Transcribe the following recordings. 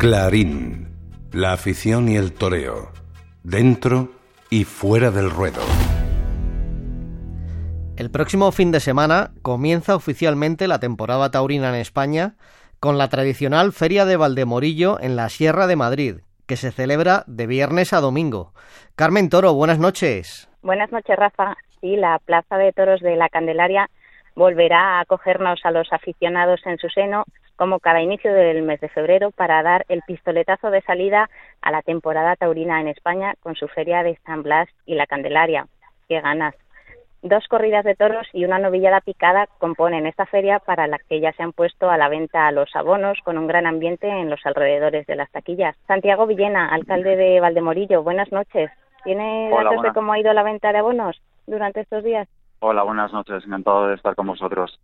Clarín, la afición y el toreo, dentro y fuera del ruedo. El próximo fin de semana comienza oficialmente la temporada taurina en España con la tradicional Feria de Valdemorillo en la Sierra de Madrid, que se celebra de viernes a domingo. Carmen Toro, buenas noches. Buenas noches, Rafa. Sí, la Plaza de Toros de la Candelaria volverá a acogernos a los aficionados en su seno como cada inicio del mes de febrero para dar el pistoletazo de salida a la temporada taurina en España con su feria de San Blas y la Candelaria. ¡Qué ganas! Dos corridas de toros y una novillada picada componen esta feria para la que ya se han puesto a la venta los abonos con un gran ambiente en los alrededores de las taquillas. Santiago Villena, alcalde de Valdemorillo, buenas noches. ¿Tiene datos de cómo ha ido la venta de abonos durante estos días? Hola, buenas noches. Encantado de estar con vosotros.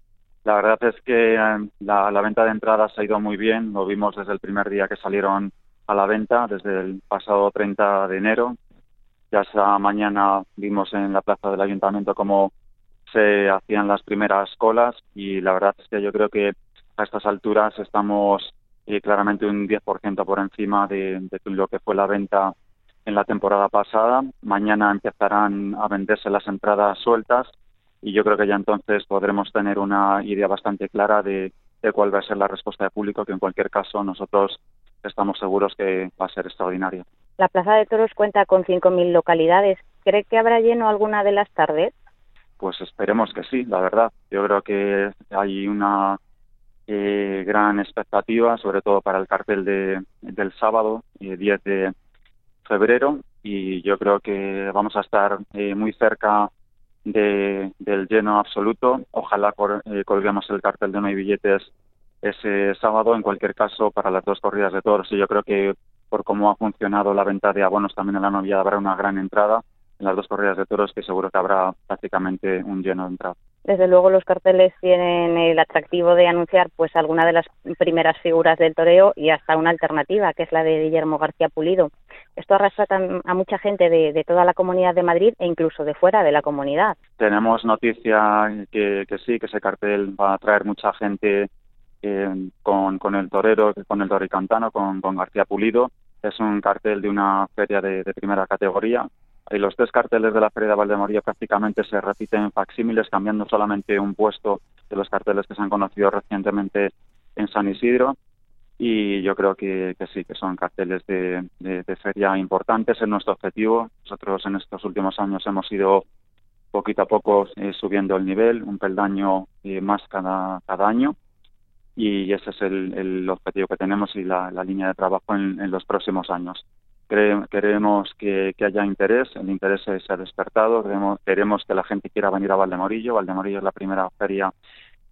La verdad es que eh, la, venta de entradas ha ido muy bien. Lo vimos desde el primer día que salieron a la venta, desde el pasado 30 de enero. Ya esa mañana vimos en la plaza del ayuntamiento cómo se hacían las primeras colas y la verdad es que yo creo que a estas alturas estamos eh, claramente un 10% por encima de, de lo que fue la venta en la temporada pasada. Mañana empezarán a venderse las entradas sueltas y yo creo que ya entonces podremos tener una idea bastante clara de, cuál va a ser la respuesta del público, que en cualquier caso nosotros estamos seguros que va a ser extraordinaria. La Plaza de Toros cuenta con 5.000 localidades. ¿Cree que habrá lleno alguna de las tardes? Pues esperemos que sí, la verdad. Yo creo que hay una eh, gran expectativa, sobre todo para el cartel de, del sábado, eh, 10 de febrero, y yo creo que vamos a estar eh, muy cerca de, del lleno absoluto. Ojalá eh, colguemos el cartel de no hay billetes ese sábado, en cualquier caso, para las dos corridas de toros. Y yo creo que por cómo ha funcionado la venta de abonos también en la novia habrá una gran entrada en las dos corridas de toros que seguro que habrá prácticamente un lleno de entrada. Desde luego los carteles tienen el atractivo de anunciar pues alguna de las primeras figuras del toreo y hasta una alternativa que es la de Guillermo García Pulido. Esto arrastra a mucha gente de, toda la comunidad de Madrid e incluso de fuera de la comunidad. Tenemos noticia que, sí, que ese cartel va a traer mucha gente eh, con, con, el torero, con el toricantano, con, con García Pulido. Es un cartel de una feria de primera categoría y los tres carteles de la Feria de Valdemorillo prácticamente se repiten en facsímiles, cambiando solamente un puesto de los carteles que se han conocido recientemente en San Isidro. Y yo creo que, sí, que son carteles de, feria importantes. Es nuestro objetivo. Nosotros en estos últimos años hemos ido poquito a poco eh, subiendo el nivel, un peldaño eh, más cada, cada año. Y ese es el, objetivo que tenemos y la, línea de trabajo en los próximos años queremos que, haya interés, el interés se ha despertado, queremos, que la gente quiera venir a Valdemorillo, Valdemorillo es la primera feria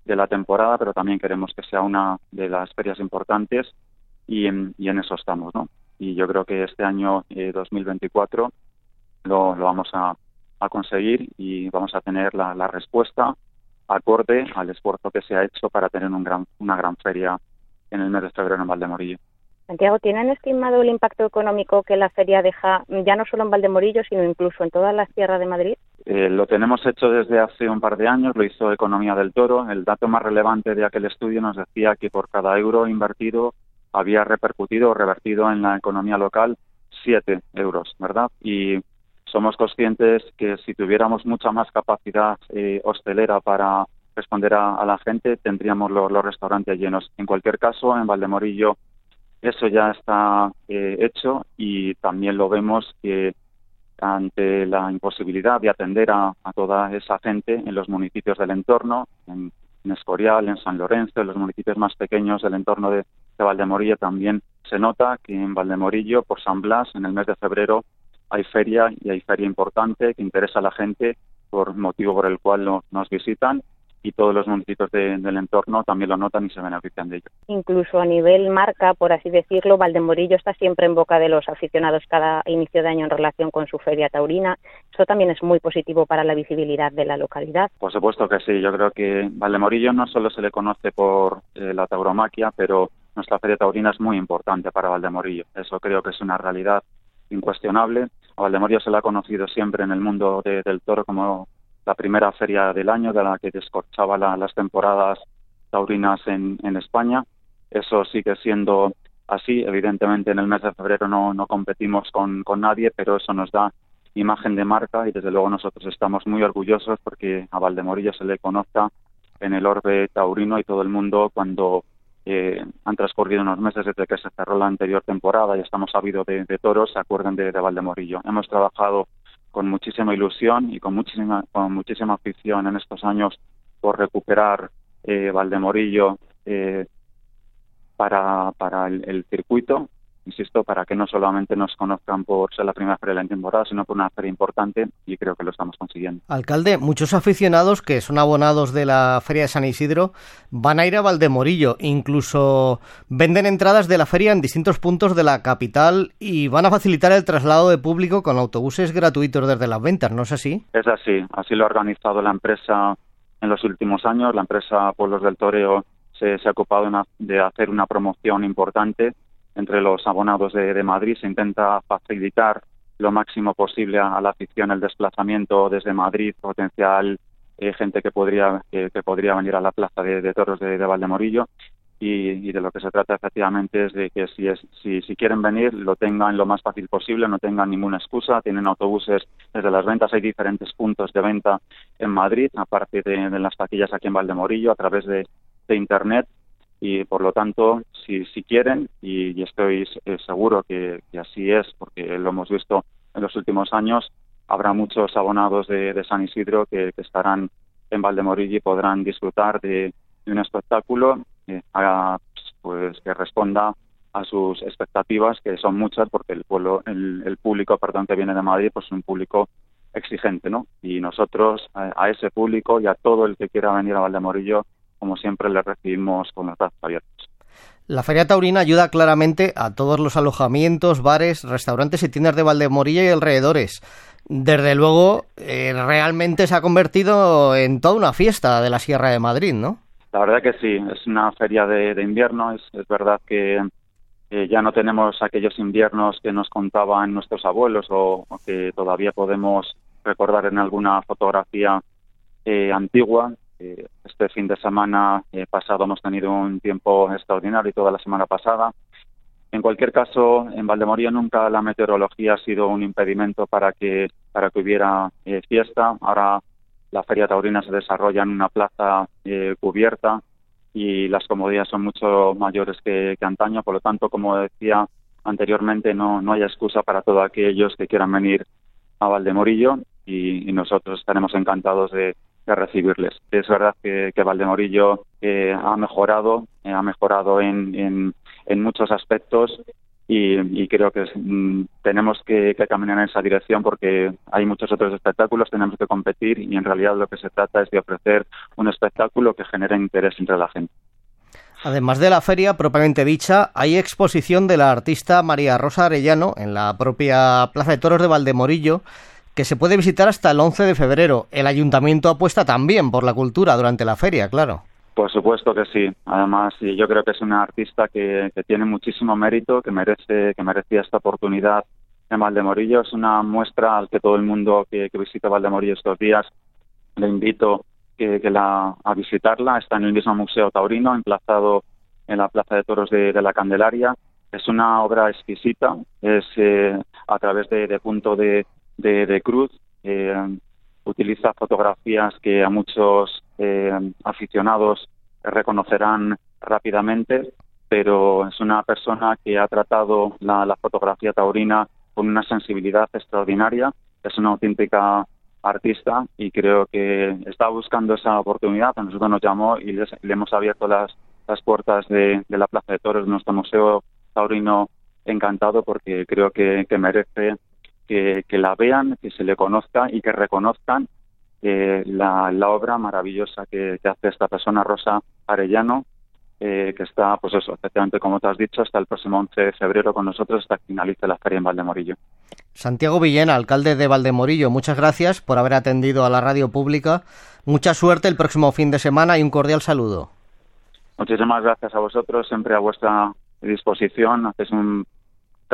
de la temporada, pero también queremos que sea una de las ferias importantes y en, eso estamos, ¿no? Y yo creo que este año 2024 eh, lo, lo vamos a, conseguir y vamos a tener la, la, respuesta acorde al esfuerzo que se ha hecho para tener un gran, una gran feria en el mes de febrero en Valdemorillo. Santiago, ¿tienen estimado el impacto económico que la feria deja ya no solo en Valdemorillo, sino incluso en todas las tierras de Madrid? Eh, lo tenemos hecho desde hace un par de años, lo hizo Economía del Toro. El dato más relevante de aquel estudio nos decía que por cada euro invertido había repercutido o revertido en la economía local siete euros, ¿verdad? Y somos conscientes que si tuviéramos mucha más capacidad eh, hostelera para responder a, la gente, tendríamos los restaurantes llenos. En cualquier caso, en Valdemorillo eso ya está eh, hecho y también lo vemos que ante la imposibilidad de atender a, toda esa gente en los municipios del entorno, en, Escorial, en San Lorenzo, en los municipios más pequeños del entorno de, Valdemorillo, también se nota que en Valdemorillo, por San Blas, en el mes de febrero, hay feria y hay feria importante que interesa a la gente por motivo por el cual nos visitan y todos los municipios del entorno también lo notan y se benefician de ello. Incluso a nivel marca, por así decirlo, Valdemorillo está siempre en boca de los aficionados cada inicio de año en relación con su feria taurina. Eso también es muy positivo para la visibilidad de la localidad. Por supuesto que sí. Yo creo que Valdemorillo no solo se le conoce por eh, la tauromaquia, pero nuestra feria taurina es muy importante para Valdemorillo. Eso creo que es una realidad incuestionable. A Valdemorillo se le ha conocido siempre en el mundo del toro como la primera feria del año de la que descorchaba las temporadas taurinas en, España. Eso sigue siendo así. Evidentemente en el mes de febrero no, no competimos con, con nadie, pero eso nos da imagen de marca y desde luego nosotros estamos muy orgullosos porque a Valdemorillo se le conozca en el orbe taurino y todo el mundo cuando eh, han transcurrido unos meses desde que se cerró la anterior temporada y estamos sabidos de, toros, se acuerdan de, Valdemorillo. Hemos trabajado con muchísima ilusión y con muchísima, con muchísima afición en estos años por recuperar eh, Valdemorillo eh, para, para el circuito insisto, para que no solamente nos conozcan por ser la primera feria de la temporada, sino por una feria importante y creo que lo estamos consiguiendo. Alcalde, muchos aficionados que son abonados de la Feria de San Isidro van a ir a Valdemorillo, incluso venden entradas de la feria en distintos puntos de la capital y van a facilitar el traslado de público con autobuses gratuitos desde las ventas, ¿no es así? Es así, así lo ha organizado la empresa en los últimos años, la empresa Pueblos del Toreo se, ha ocupado de hacer una promoción importante entre los abonados de, Madrid. Se intenta facilitar lo máximo posible a, la afición el desplazamiento desde Madrid, potencial eh, gente que podría que, podría venir a la plaza de, toros de, Valdemorillo. Y, de lo que se trata efectivamente es de que si, es, si, si quieren venir lo tengan lo más fácil posible, no tengan ninguna excusa, tienen autobuses desde las ventas, hay diferentes puntos de venta en Madrid, aparte de, de las taquillas aquí en Valdemorillo, a través de, de Internet, y por lo tanto, si, si quieren, y, estoy eh, seguro que, así es, porque lo hemos visto en los últimos años, habrá muchos abonados de, San Isidro que, estarán en Valdemorillo y podrán disfrutar de, un espectáculo eh, pues que responda a sus expectativas, que son muchas, porque el pueblo, el, público, perdón, que viene de Madrid, pues es un público exigente, ¿no? Y nosotros a, a ese público y a todo el que quiera venir a Valdemorillo como siempre, le recibimos con los brazos abiertos. La Feria Taurina ayuda claramente a todos los alojamientos, bares, restaurantes y tiendas de Valdemorilla y alrededores. Desde luego, eh, realmente se ha convertido en toda una fiesta de la Sierra de Madrid, ¿no? La verdad que sí, es una feria de, invierno. Es, verdad que eh, ya no tenemos aquellos inviernos que nos contaban nuestros abuelos o, que todavía podemos recordar en alguna fotografía eh, antigua. Eh, este fin de semana eh, pasado hemos tenido un tiempo extraordinario y toda la semana pasada. En cualquier caso, en Valdemoría nunca la meteorología ha sido un impedimento para que para que hubiera eh, fiesta. Ahora la feria taurina se desarrolla en una plaza cubierta y las comodidades son mucho mayores que, antaño. Por lo tanto, como decía anteriormente, no, no hay excusa para todos aquellos que quieran venir a Valdemorillo y nosotros estaremos encantados de, de recibirles. Es verdad que, Valdemorillo eh, ha mejorado, eh, ha mejorado en, en, muchos aspectos y, creo que mm, tenemos que, caminar en esa dirección porque hay muchos otros espectáculos, tenemos que competir y en realidad lo que se trata es de ofrecer un espectáculo que genere interés entre la gente. Además de la feria propiamente dicha, hay exposición de la artista María Rosa Arellano en la propia Plaza de Toros de Valdemorillo que se puede visitar hasta el 11 de febrero. El ayuntamiento apuesta también por la cultura durante la feria, claro. Por supuesto que sí. Además, yo creo que es una artista que, tiene muchísimo mérito, que merece, que merecía esta oportunidad en Valdemorillo. Es una muestra al que todo el mundo que, visita Valdemorillo estos días le invito que, la, a visitarla. Está en el mismo Museo Taurino, emplazado en la Plaza de Toros de, la Candelaria. Es una obra exquisita, es eh, a través de punto de, de, Cruz. Eh, utiliza fotografías que a muchos eh, aficionados reconocerán rápidamente, pero es una persona que ha tratado la, fotografía taurina con una sensibilidad extraordinaria. Es una auténtica artista y creo que está buscando esa oportunidad. A nosotros nos llamó y le hemos abierto las, las puertas de, la Plaza de Toros de nuestro Museo Taurino encantado porque creo que merece que, la vean, que se le conozca y que reconozcan eh, la, obra maravillosa que, hace esta persona, Rosa Arellano, eh, que está, pues eso, efectivamente, como te has dicho, hasta el próximo 11 de febrero con nosotros hasta que finalice la feria en Valdemorillo. Santiago Villena, alcalde de Valdemorillo, muchas gracias por haber atendido a la radio pública. Mucha suerte el próximo fin de semana y un cordial saludo. Muchísimas gracias a vosotros, siempre a vuestra disposición. Haces un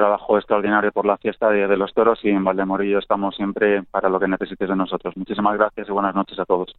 trabajo extraordinario por la fiesta de, los toros y en Valdemorillo estamos siempre para lo que necesites de nosotros. Muchísimas gracias y buenas noches a todos.